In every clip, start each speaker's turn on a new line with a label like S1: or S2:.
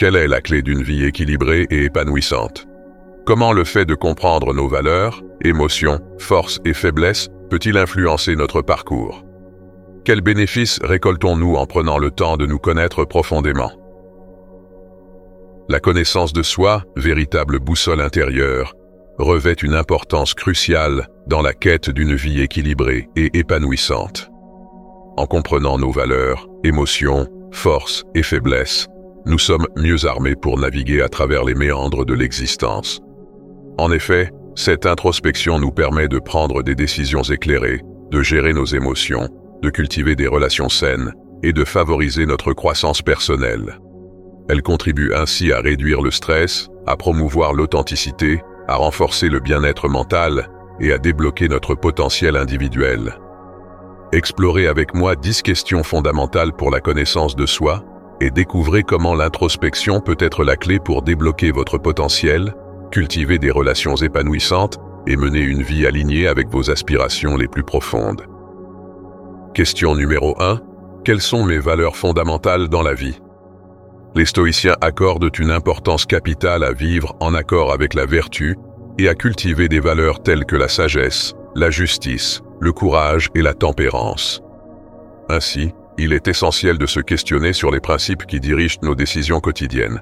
S1: Quelle est la clé d'une vie équilibrée et épanouissante? Comment le fait de comprendre nos valeurs, émotions, forces et faiblesses peut-il influencer notre parcours? Quels bénéfices récoltons-nous en prenant le temps de nous connaître profondément? La connaissance de soi, véritable boussole intérieure, revêt une importance cruciale dans la quête d'une vie équilibrée et épanouissante. En comprenant nos valeurs, émotions, forces et faiblesses, nous sommes mieux armés pour naviguer à travers les méandres de l'existence. En effet, cette introspection nous permet de prendre des décisions éclairées, de gérer nos émotions, de cultiver des relations saines et de favoriser notre croissance personnelle. Elle contribue ainsi à réduire le stress, à promouvoir l'authenticité, à renforcer le bien-être mental et à débloquer notre potentiel individuel. Explorez avec moi 10 questions fondamentales pour la connaissance de soi et découvrez comment l'introspection peut être la clé pour débloquer votre potentiel, cultiver des relations épanouissantes et mener une vie alignée avec vos aspirations les plus profondes. Question numéro 1. Quelles sont mes valeurs fondamentales dans la vie? Les stoïciens accordent une importance capitale à vivre en accord avec la vertu et à cultiver des valeurs telles que la sagesse, la justice, le courage et la tempérance. Ainsi, il est essentiel de se questionner sur les principes qui dirigent nos décisions quotidiennes.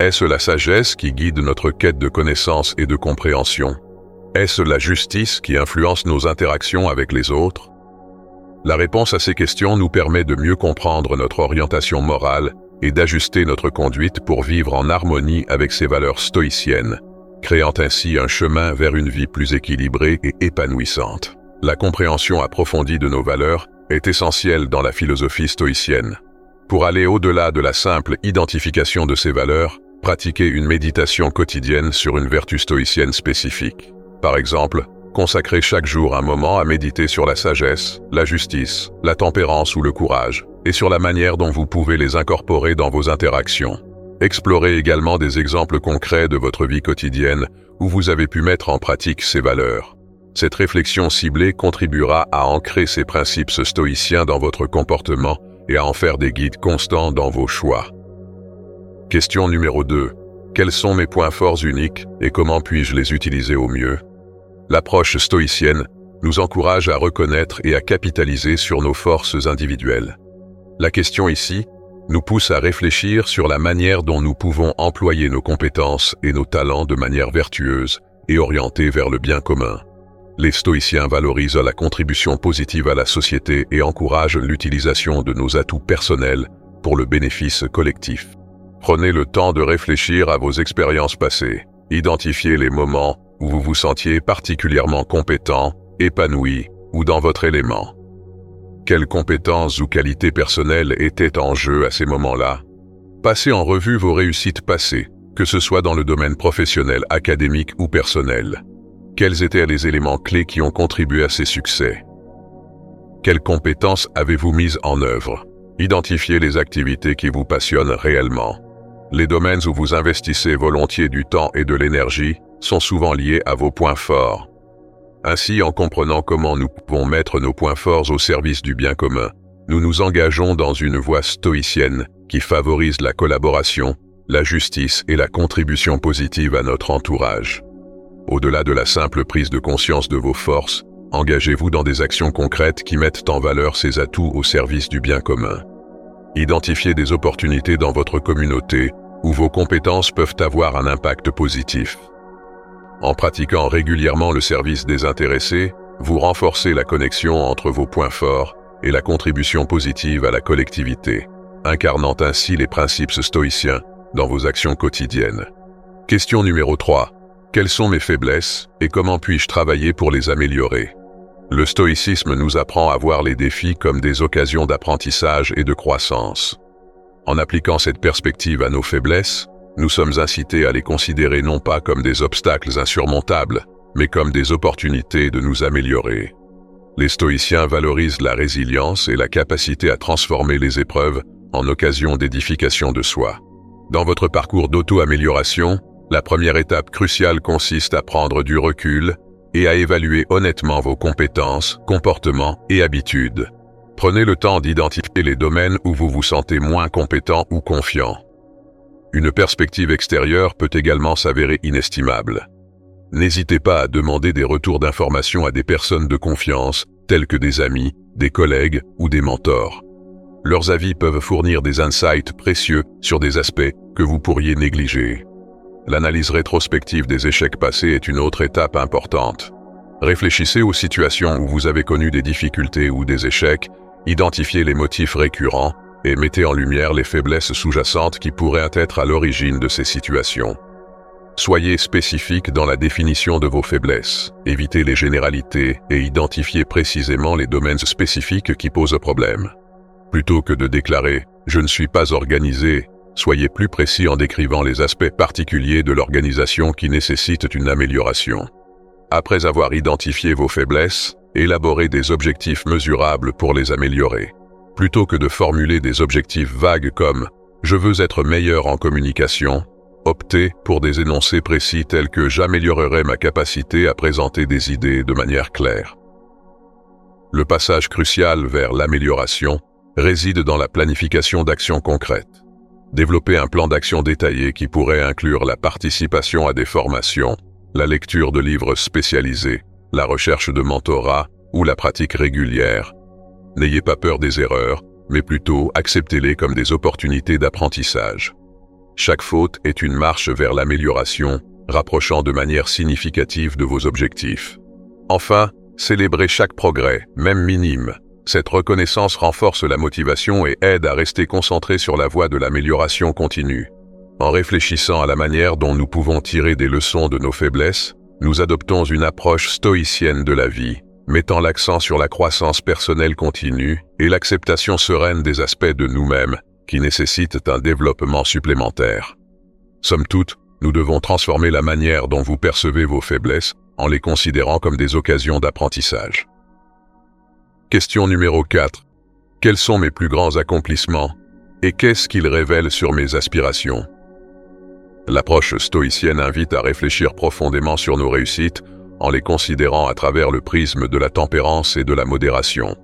S1: Est-ce la sagesse qui guide notre quête de connaissance et de compréhension? Est-ce la justice qui influence nos interactions avec les autres? La réponse à ces questions nous permet de mieux comprendre notre orientation morale et d'ajuster notre conduite pour vivre en harmonie avec ces valeurs stoïciennes, créant ainsi un chemin vers une vie plus équilibrée et épanouissante. La compréhension approfondie de nos valeurs est essentielle dans la philosophie stoïcienne. Pour aller au-delà de la simple identification de ces valeurs, pratiquer une méditation quotidienne sur une vertu stoïcienne spécifique. Par exemple, consacrer chaque jour un moment à méditer sur la sagesse, la justice, la tempérance ou le courage, et sur la manière dont vous pouvez les incorporer dans vos interactions. Explorez également des exemples concrets de votre vie quotidienne où vous avez pu mettre en pratique ces valeurs. Cette réflexion ciblée contribuera à ancrer ces principes stoïciens dans votre comportement et à en faire des guides constants dans vos choix. Question numéro 2. Quels sont mes points forts uniques et comment puis-je les utiliser au mieux? L'approche stoïcienne nous encourage à reconnaître et à capitaliser sur nos forces individuelles. La question ici nous pousse à réfléchir sur la manière dont nous pouvons employer nos compétences et nos talents de manière vertueuse et orientée vers le bien commun. Les stoïciens valorisent la contribution positive à la société et encouragent l'utilisation de nos atouts personnels pour le bénéfice collectif. Prenez le temps de réfléchir à vos expériences passées. Identifiez les moments où vous vous sentiez particulièrement compétent, épanoui ou dans votre élément. Quelles compétences ou qualités personnelles étaient en jeu à ces moments-là? Passez en revue vos réussites passées, que ce soit dans le domaine professionnel, académique ou personnel. Quels étaient les éléments clés qui ont contribué à ces succès? Quelles compétences avez-vous mises en œuvre? Identifiez les activités qui vous passionnent réellement. Les domaines où vous investissez volontiers du temps et de l'énergie sont souvent liés à vos points forts. Ainsi, en comprenant comment nous pouvons mettre nos points forts au service du bien commun, nous nous engageons dans une voie stoïcienne qui favorise la collaboration, la justice et la contribution positive à notre entourage. Au-delà de la simple prise de conscience de vos forces, engagez-vous dans des actions concrètes qui mettent en valeur ces atouts au service du bien commun. Identifiez des opportunités dans votre communauté où vos compétences peuvent avoir un impact positif. En pratiquant régulièrement le service désintéressé, vous renforcez la connexion entre vos points forts et la contribution positive à la collectivité, incarnant ainsi les principes stoïciens dans vos actions quotidiennes. Question numéro 3. Quelles sont mes faiblesses et comment puis-je travailler pour les améliorer le stoïcisme nous apprend à voir les défis comme des occasions d'apprentissage et de croissance. En appliquant cette perspective à nos faiblesses, nous sommes incités à les considérer non pas comme des obstacles insurmontables, mais comme des opportunités de nous améliorer. Les stoïciens valorisent la résilience et la capacité à transformer les épreuves en occasion d'édification de soi. Dans votre parcours d'auto-amélioration, la première étape cruciale consiste à prendre du recul et à évaluer honnêtement vos compétences, comportements et habitudes. Prenez le temps d'identifier les domaines où vous vous sentez moins compétent ou confiant. Une perspective extérieure peut également s'avérer inestimable. N'hésitez pas à demander des retours d'informations à des personnes de confiance, telles que des amis, des collègues ou des mentors. Leurs avis peuvent fournir des insights précieux sur des aspects que vous pourriez négliger. L'analyse rétrospective des échecs passés est une autre étape importante. Réfléchissez aux situations où vous avez connu des difficultés ou des échecs, identifiez les motifs récurrents et mettez en lumière les faiblesses sous-jacentes qui pourraient être à l'origine de ces situations. Soyez spécifique dans la définition de vos faiblesses, évitez les généralités et identifiez précisément les domaines spécifiques qui posent problème. Plutôt que de déclarer ⁇ Je ne suis pas organisé ⁇ soyez plus précis en décrivant les aspects particuliers de l'organisation qui nécessitent une amélioration. Après avoir identifié vos faiblesses, élaborez des objectifs mesurables pour les améliorer. Plutôt que de formuler des objectifs vagues comme ⁇ Je veux être meilleur en communication ⁇ Optez pour des énoncés précis tels que j'améliorerai ma capacité à présenter des idées de manière claire. Le passage crucial vers l'amélioration réside dans la planification d'actions concrètes. Développer un plan d'action détaillé qui pourrait inclure la participation à des formations, la lecture de livres spécialisés, la recherche de mentorat ou la pratique régulière. N'ayez pas peur des erreurs, mais plutôt acceptez-les comme des opportunités d'apprentissage. Chaque faute est une marche vers l'amélioration, rapprochant de manière significative de vos objectifs. Enfin, célébrez chaque progrès, même minime. Cette reconnaissance renforce la motivation et aide à rester concentré sur la voie de l'amélioration continue. En réfléchissant à la manière dont nous pouvons tirer des leçons de nos faiblesses, nous adoptons une approche stoïcienne de la vie, mettant l'accent sur la croissance personnelle continue et l'acceptation sereine des aspects de nous-mêmes qui nécessitent un développement supplémentaire. Somme toute, nous devons transformer la manière dont vous percevez vos faiblesses en les considérant comme des occasions d'apprentissage. Question numéro 4. Quels sont mes plus grands accomplissements et qu'est-ce qu'ils révèlent sur mes aspirations? L'approche stoïcienne invite à réfléchir profondément sur nos réussites en les considérant à travers le prisme de la tempérance et de la modération.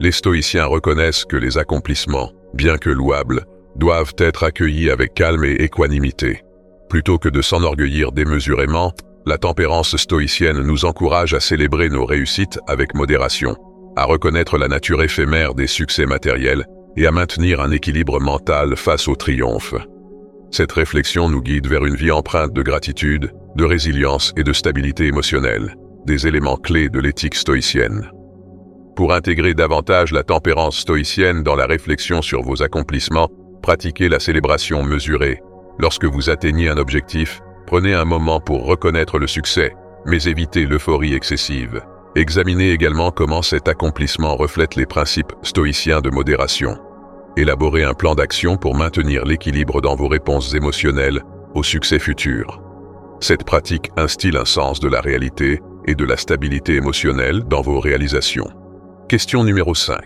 S1: Les stoïciens reconnaissent que les accomplissements, bien que louables, doivent être accueillis avec calme et équanimité. Plutôt que de s'enorgueillir démesurément, la tempérance stoïcienne nous encourage à célébrer nos réussites avec modération, à reconnaître la nature éphémère des succès matériels et à maintenir un équilibre mental face au triomphe. Cette réflexion nous guide vers une vie empreinte de gratitude, de résilience et de stabilité émotionnelle, des éléments clés de l'éthique stoïcienne. Pour intégrer davantage la tempérance stoïcienne dans la réflexion sur vos accomplissements, pratiquez la célébration mesurée. Lorsque vous atteignez un objectif, prenez un moment pour reconnaître le succès, mais évitez l'euphorie excessive. Examinez également comment cet accomplissement reflète les principes stoïciens de modération. Élaborez un plan d'action pour maintenir l'équilibre dans vos réponses émotionnelles au succès futur. Cette pratique instille un sens de la réalité et de la stabilité émotionnelle dans vos réalisations. Question numéro 5.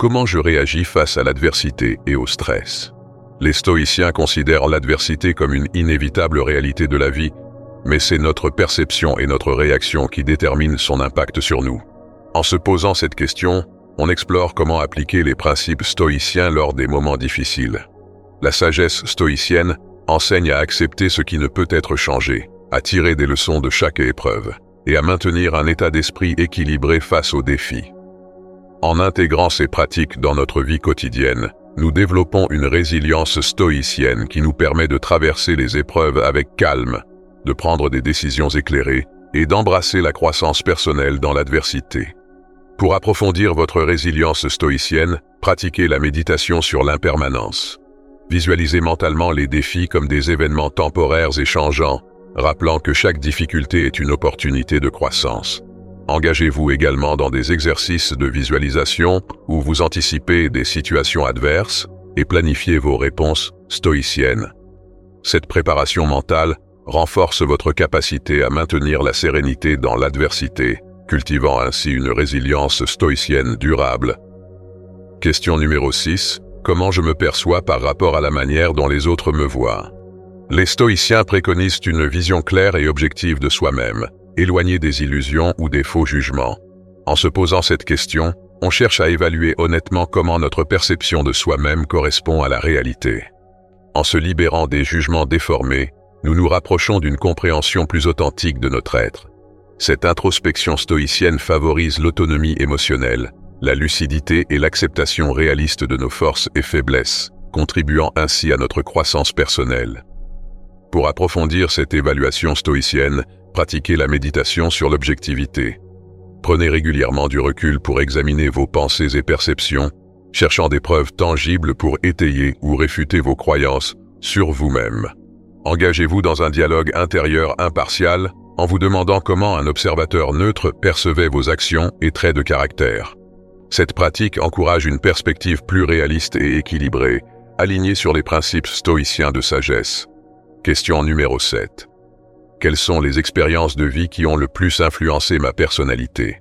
S1: Comment je réagis face à l'adversité et au stress? Les stoïciens considèrent l'adversité comme une inévitable réalité de la vie, mais c'est notre perception et notre réaction qui déterminent son impact sur nous. En se posant cette question, on explore comment appliquer les principes stoïciens lors des moments difficiles. La sagesse stoïcienne enseigne à accepter ce qui ne peut être changé, à tirer des leçons de chaque épreuve, et à maintenir un état d'esprit équilibré face aux défis. En intégrant ces pratiques dans notre vie quotidienne, nous développons une résilience stoïcienne qui nous permet de traverser les épreuves avec calme, de prendre des décisions éclairées et d'embrasser la croissance personnelle dans l'adversité. Pour approfondir votre résilience stoïcienne, pratiquez la méditation sur l'impermanence. Visualisez mentalement les défis comme des événements temporaires et changeants, rappelant que chaque difficulté est une opportunité de croissance. Engagez-vous également dans des exercices de visualisation où vous anticipez des situations adverses et planifiez vos réponses stoïciennes. Cette préparation mentale renforce votre capacité à maintenir la sérénité dans l'adversité, cultivant ainsi une résilience stoïcienne durable. Question numéro 6. Comment je me perçois par rapport à la manière dont les autres me voient? Les stoïciens préconisent une vision claire et objective de soi-même, éloigné des illusions ou des faux jugements. En se posant cette question, on cherche à évaluer honnêtement comment notre perception de soi-même correspond à la réalité. En se libérant des jugements déformés, nous nous rapprochons d'une compréhension plus authentique de notre être. Cette introspection stoïcienne favorise l'autonomie émotionnelle, la lucidité et l'acceptation réaliste de nos forces et faiblesses, contribuant ainsi à notre croissance personnelle. Pour approfondir cette évaluation stoïcienne, pratiquez la méditation sur l'objectivité. Prenez régulièrement du recul pour examiner vos pensées et perceptions, cherchant des preuves tangibles pour étayer ou réfuter vos croyances sur vous-même. Engagez-vous dans un dialogue intérieur impartial en vous demandant comment un observateur neutre percevait vos actions et traits de caractère. Cette pratique encourage une perspective plus réaliste et équilibrée, alignée sur les principes stoïciens de sagesse. Question numéro 7. Quelles sont les expériences de vie qui ont le plus influencé ma personnalité?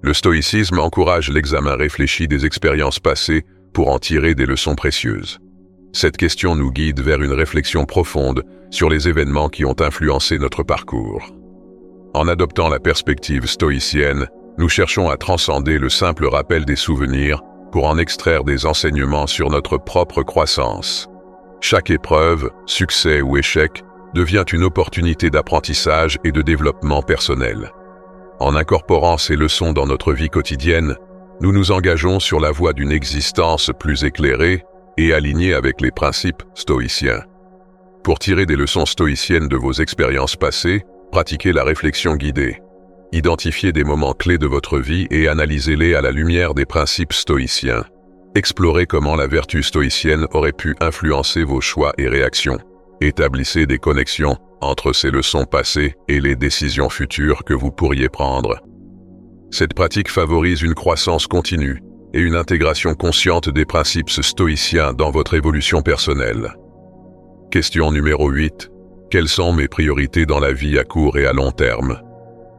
S1: Le stoïcisme encourage l'examen réfléchi des expériences passées pour en tirer des leçons précieuses. Cette question nous guide vers une réflexion profonde sur les événements qui ont influencé notre parcours. En adoptant la perspective stoïcienne, nous cherchons à transcender le simple rappel des souvenirs pour en extraire des enseignements sur notre propre croissance. Chaque épreuve, succès ou échec devient une opportunité d'apprentissage et de développement personnel. En incorporant ces leçons dans notre vie quotidienne, nous nous engageons sur la voie d'une existence plus éclairée et alignée avec les principes stoïciens. Pour tirer des leçons stoïciennes de vos expériences passées, pratiquez la réflexion guidée. Identifiez des moments clés de votre vie et analysez-les à la lumière des principes stoïciens. Explorez comment la vertu stoïcienne aurait pu influencer vos choix et réactions. Établissez des connexions entre ces leçons passées et les décisions futures que vous pourriez prendre. Cette pratique favorise une croissance continue et une intégration consciente des principes stoïciens dans votre évolution personnelle. Question numéro 8. Quelles sont mes priorités dans la vie à court et à long terme?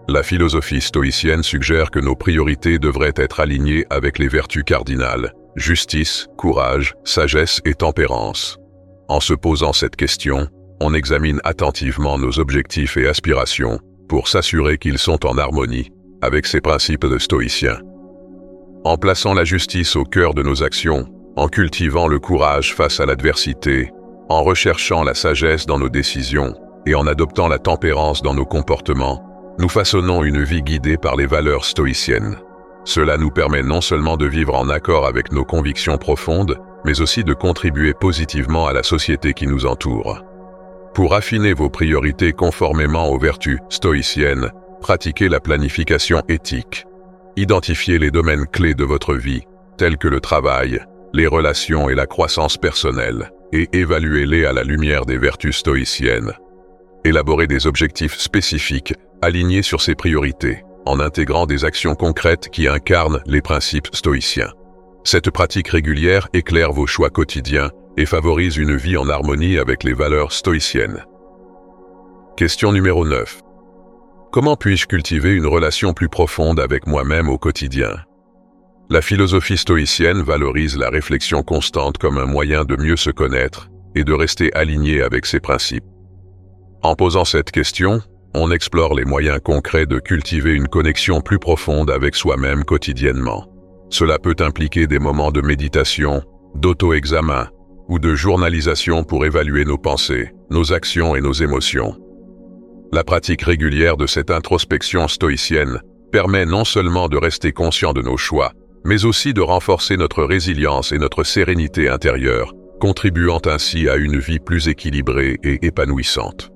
S1: La philosophie stoïcienne suggère que nos priorités devraient être alignées avec les vertus cardinales, justice, courage, sagesse et tempérance. En se posant cette question, on examine attentivement nos objectifs et aspirations pour s'assurer qu'ils sont en harmonie avec ces principes de stoïciens. En plaçant la justice au cœur de nos actions, en cultivant le courage face à l'adversité, en recherchant la sagesse dans nos décisions et en adoptant la tempérance dans nos comportements, nous façonnons une vie guidée par les valeurs stoïciennes. Cela nous permet non seulement de vivre en accord avec nos convictions profondes, mais aussi de contribuer positivement à la société qui nous entoure. Pour affiner vos priorités conformément aux vertus stoïciennes, pratiquez la planification éthique. Identifiez les domaines clés de votre vie, tels que le travail, les relations et la croissance personnelle, et évaluez-les à la lumière des vertus stoïciennes. Élaborez des objectifs spécifiques alignés sur ses priorités, en intégrant des actions concrètes qui incarnent les principes stoïciens. Cette pratique régulière éclaire vos choix quotidiens et favorise une vie en harmonie avec les valeurs stoïciennes. Question numéro 9. Comment puis-je cultiver une relation plus profonde avec moi-même au quotidien? La philosophie stoïcienne valorise la réflexion constante comme un moyen de mieux se connaître et de rester aligné avec ses principes. En posant cette question, on explore les moyens concrets de cultiver une connexion plus profonde avec soi-même quotidiennement. Cela peut impliquer des moments de méditation, d'auto-examen ou de journalisation pour évaluer nos pensées, nos actions et nos émotions. La pratique régulière de cette introspection stoïcienne permet non seulement de rester conscient de nos choix, mais aussi de renforcer notre résilience et notre sérénité intérieure, contribuant ainsi à une vie plus équilibrée et épanouissante.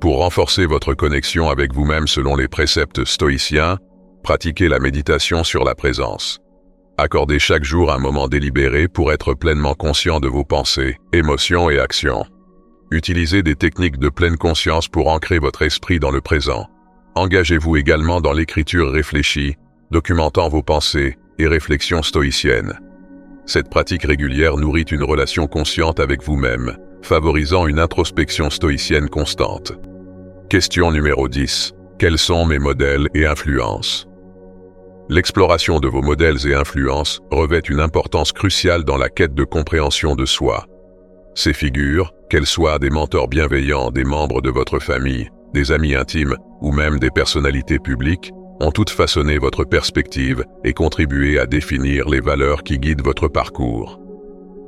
S1: Pour renforcer votre connexion avec vous-même selon les préceptes stoïciens, pratiquez la méditation sur la présence. Accordez chaque jour un moment délibéré pour être pleinement conscient de vos pensées, émotions et actions. Utilisez des techniques de pleine conscience pour ancrer votre esprit dans le présent. Engagez-vous également dans l'écriture réfléchie, documentant vos pensées et réflexions stoïciennes. Cette pratique régulière nourrit une relation consciente avec vous-même, favorisant une introspection stoïcienne constante. Question numéro 10. Quels sont mes modèles et influences? L'exploration de vos modèles et influences revêt une importance cruciale dans la quête de compréhension de soi. Ces figures, qu'elles soient des mentors bienveillants, des membres de votre famille, des amis intimes ou même des personnalités publiques, ont toutes façonné votre perspective et contribué à définir les valeurs qui guident votre parcours.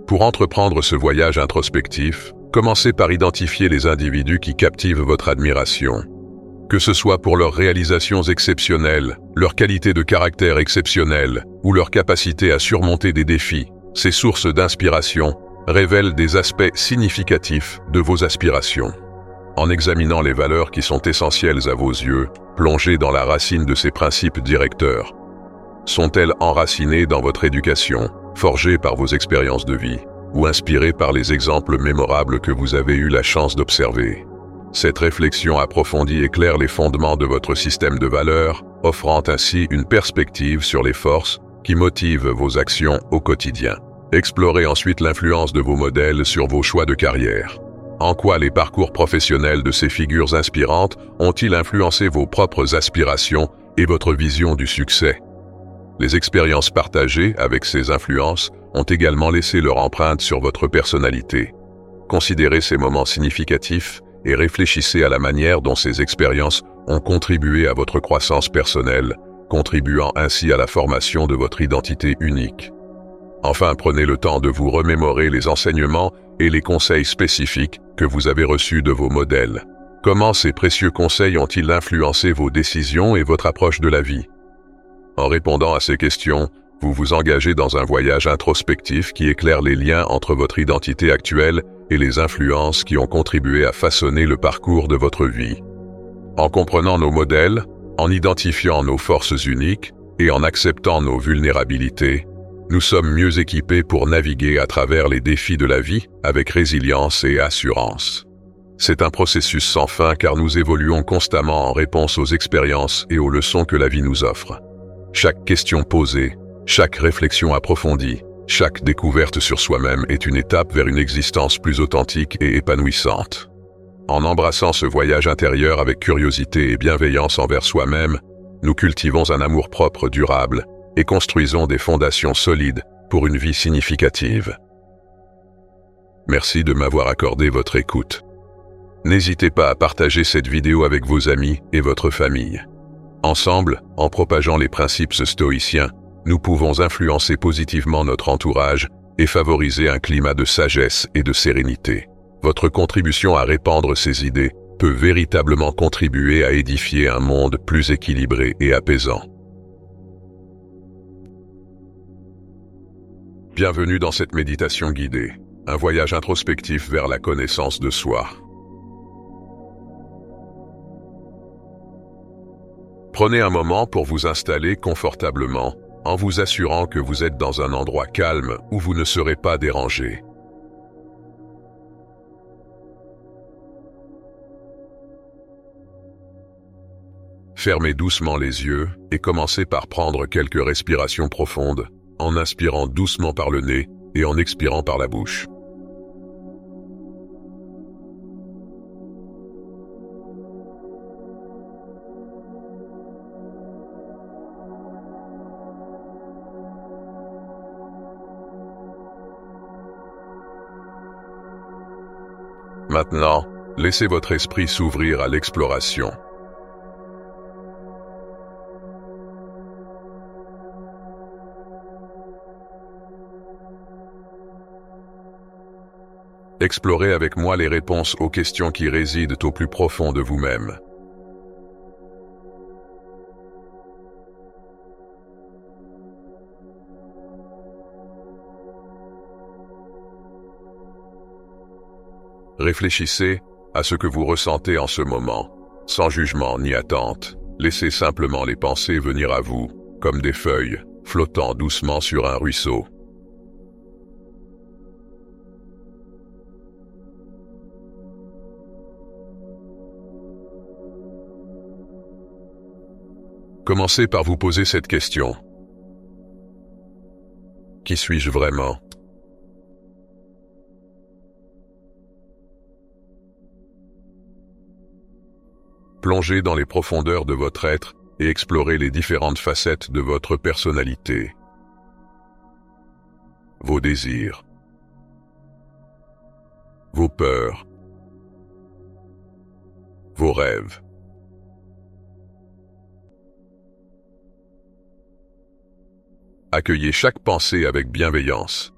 S1: Pour entreprendre ce voyage introspectif, commencez par identifier les individus qui captivent votre admiration. Que ce soit pour leurs réalisations exceptionnelles, leur qualité de caractère exceptionnelle ou leur capacité à surmonter des défis, ces sources d'inspiration révèlent des aspects significatifs de vos aspirations. En examinant les valeurs qui sont essentielles à vos yeux, plongez dans la racine de ces principes directeurs. Sont-elles enracinées dans votre éducation, forgées par vos expériences de vie, ou inspirées par les exemples mémorables que vous avez eu la chance d'observer? Cette réflexion approfondie éclaire les fondements de votre système de valeurs, offrant ainsi une perspective sur les forces qui motivent vos actions au quotidien. Explorez ensuite l'influence de vos modèles sur vos choix de carrière. En quoi les parcours professionnels de ces figures inspirantes ont-ils influencé vos propres aspirations et votre vision du succès? Les expériences partagées avec ces influences ont également laissé leur empreinte sur votre personnalité. Considérez ces moments significatifs et réfléchissez à la manière dont ces expériences ont contribué à votre croissance personnelle, contribuant ainsi à la formation de votre identité unique. Enfin, prenez le temps de vous remémorer les enseignements et les conseils spécifiques que vous avez reçus de vos modèles. Comment ces précieux conseils ont-ils influencé vos décisions et votre approche de la vie? En répondant à ces questions, vous vous engagez dans un voyage introspectif qui éclaire les liens entre votre identité actuelle et les influences qui ont contribué à façonner le parcours de votre vie. En comprenant nos modèles, en identifiant nos forces uniques et en acceptant nos vulnérabilités, nous sommes mieux équipés pour naviguer à travers les défis de la vie avec résilience et assurance. C'est un processus sans fin car nous évoluons constamment en réponse aux expériences et aux leçons que la vie nous offre. Chaque question posée, chaque réflexion approfondie, chaque découverte sur soi-même est une étape vers une existence plus authentique et épanouissante. En embrassant ce voyage intérieur avec curiosité et bienveillance envers soi-même, nous cultivons un amour-propre durable et construisons des fondations solides pour une vie significative. Merci de m'avoir accordé votre écoute. N'hésitez pas à partager cette vidéo avec vos amis et votre famille. Ensemble, en propageant les principes stoïciens, nous pouvons influencer positivement notre entourage et favoriser un climat de sagesse et de sérénité. Votre contribution à répandre ces idées peut véritablement contribuer à édifier un monde plus équilibré et apaisant. Bienvenue dans cette méditation guidée, un voyage introspectif vers la connaissance de soi. Prenez un moment pour vous installer confortablement en vous assurant que vous êtes dans un endroit calme où vous ne serez pas dérangé. Fermez doucement les yeux et commencez par prendre quelques respirations profondes en inspirant doucement par le nez et en expirant par la bouche. Maintenant, laissez votre esprit s'ouvrir à l'exploration. Explorez avec moi les réponses aux questions qui résident au plus profond de vous-même. Réfléchissez à ce que vous ressentez en ce moment, sans jugement ni attente. Laissez simplement les pensées venir à vous, comme des feuilles, flottant doucement sur un ruisseau. Commencez par vous poser cette question. Qui suis-je vraiment? Plongez dans les profondeurs de votre être et explorez les différentes facettes de votre personnalité. Vos désirs. Vos peurs. Vos rêves. Accueillez chaque pensée avec bienveillance,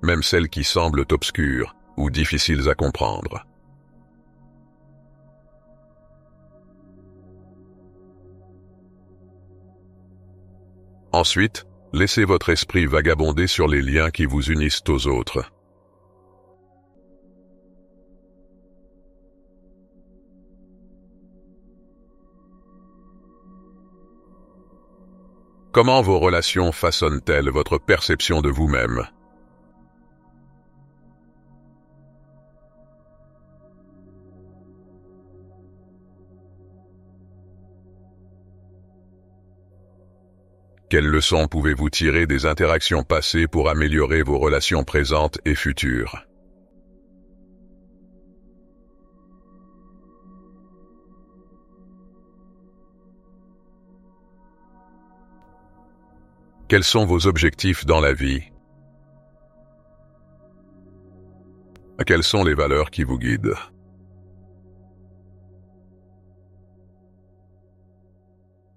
S1: même celles qui semblent obscures ou difficiles à comprendre. Ensuite, laissez votre esprit vagabonder sur les liens qui vous unissent aux autres. Comment vos relations façonnent-elles votre perception de vous-même? Quelles leçons pouvez-vous tirer des interactions passées pour améliorer vos relations présentes et futures? Quels sont vos objectifs dans la vie? Quelles sont les valeurs qui vous guident?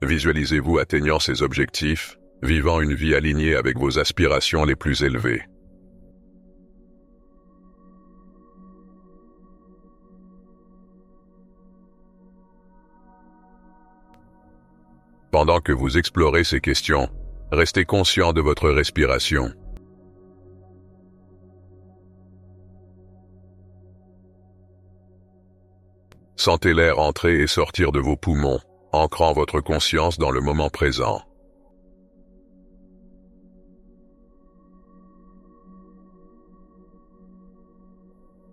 S1: Visualisez-vous atteignant ces objectifs, vivant une vie alignée avec vos aspirations les plus élevées. Pendant que vous explorez ces questions, restez conscient de votre respiration. Sentez l'air entrer et sortir de vos poumons ancrant votre conscience dans le moment présent.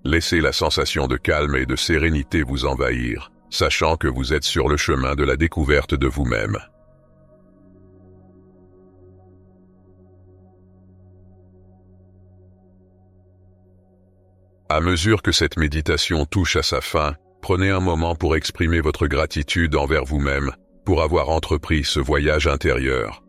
S1: Laissez la sensation de calme et de sérénité vous envahir, sachant que vous êtes sur le chemin de la découverte de vous-même. À mesure que cette méditation touche à sa fin, Prenez un moment pour exprimer votre gratitude envers vous-même pour avoir entrepris ce voyage intérieur.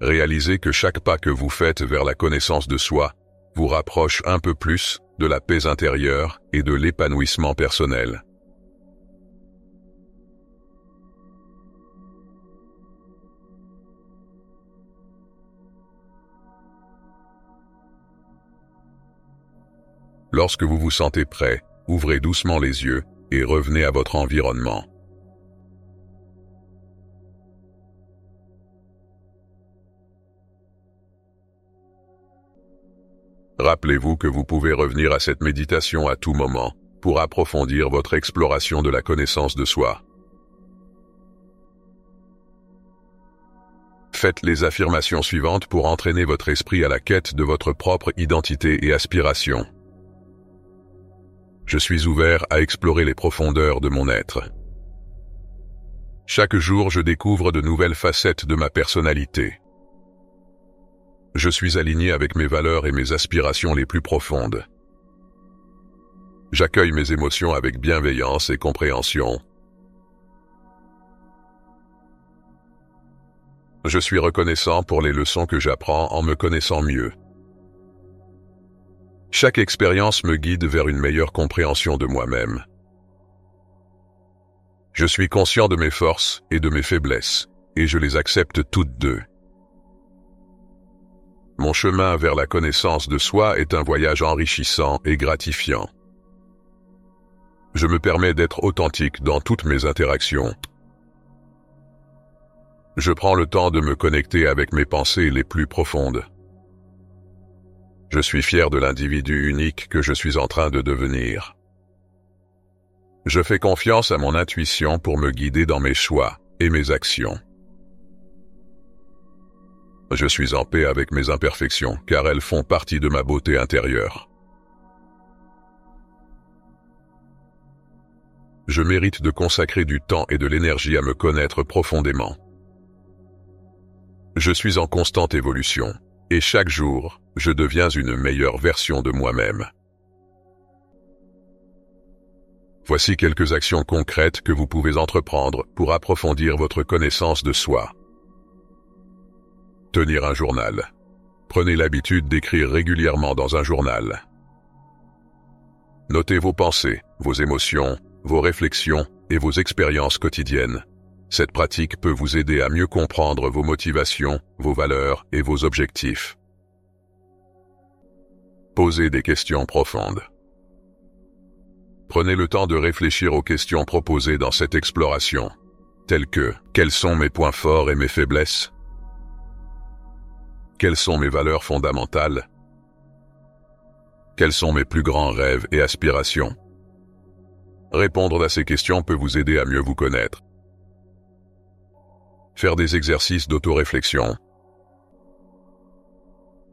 S1: Réalisez que chaque pas que vous faites vers la connaissance de soi vous rapproche un peu plus de la paix intérieure et de l'épanouissement personnel. Lorsque vous vous sentez prêt, ouvrez doucement les yeux et revenez à votre environnement. Rappelez-vous que vous pouvez revenir à cette méditation à tout moment pour approfondir votre exploration de la connaissance de soi. Faites les affirmations suivantes pour entraîner votre esprit à la quête de votre propre identité et aspiration. Je suis ouvert à explorer les profondeurs de mon être. Chaque jour, je découvre de nouvelles facettes de ma personnalité. Je suis aligné avec mes valeurs et mes aspirations les plus profondes. J'accueille mes émotions avec bienveillance et compréhension. Je suis reconnaissant pour les leçons que j'apprends en me connaissant mieux. Chaque expérience me guide vers une meilleure compréhension de moi-même. Je suis conscient de mes forces et de mes faiblesses, et je les accepte toutes deux. Mon chemin vers la connaissance de soi est un voyage enrichissant et gratifiant. Je me permets d'être authentique dans toutes mes interactions. Je prends le temps de me connecter avec mes pensées les plus profondes. Je suis fier de l'individu unique que je suis en train de devenir. Je fais confiance à mon intuition pour me guider dans mes choix et mes actions. Je suis en paix avec mes imperfections, car elles font partie de ma beauté intérieure. Je mérite de consacrer du temps et de l'énergie à me connaître profondément. Je suis en constante évolution, et chaque jour, je deviens une meilleure version de moi-même. Voici quelques actions concrètes que vous pouvez entreprendre pour approfondir votre connaissance de soi. Tenir un journal. Prenez l'habitude d'écrire régulièrement dans un journal. Notez vos pensées, vos émotions, vos réflexions et vos expériences quotidiennes. Cette pratique peut vous aider à mieux comprendre vos motivations, vos valeurs et vos objectifs. Posez des questions profondes. Prenez le temps de réfléchir aux questions proposées dans cette exploration, telles que quels sont mes points forts et mes faiblesses? Quelles sont mes valeurs fondamentales? Quels sont mes plus grands rêves et aspirations? Répondre à ces questions peut vous aider à mieux vous connaître. Faire des exercices d'autoréflexion.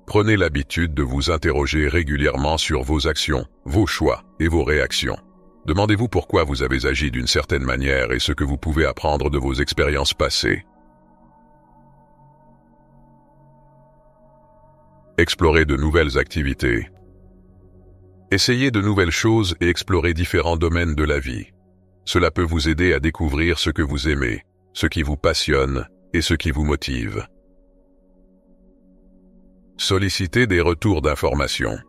S1: Prenez l'habitude de vous interroger régulièrement sur vos actions, vos choix et vos réactions. Demandez-vous pourquoi vous avez agi d'une certaine manière et ce que vous pouvez apprendre de vos expériences passées. Explorez de nouvelles activités. Essayez de nouvelles choses et explorez différents domaines de la vie. Cela peut vous aider à découvrir ce que vous aimez, ce qui vous passionne et ce qui vous motive. Sollicitez des retours d'informations.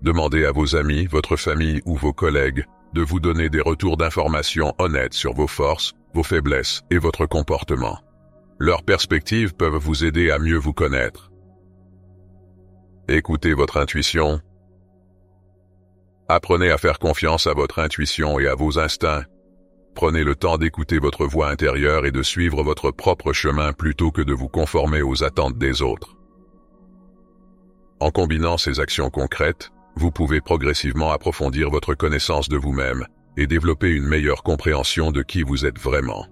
S1: Demandez à vos amis, votre famille ou vos collègues de vous donner des retours d'informations honnêtes sur vos forces, vos faiblesses et votre comportement. Leurs perspectives peuvent vous aider à mieux vous connaître. Écoutez votre intuition. Apprenez à faire confiance à votre intuition et à vos instincts. Prenez le temps d'écouter votre voix intérieure et de suivre votre propre chemin plutôt que de vous conformer aux attentes des autres. En combinant ces actions concrètes, vous pouvez progressivement approfondir votre connaissance de vous-même et développer une meilleure compréhension de qui vous êtes vraiment.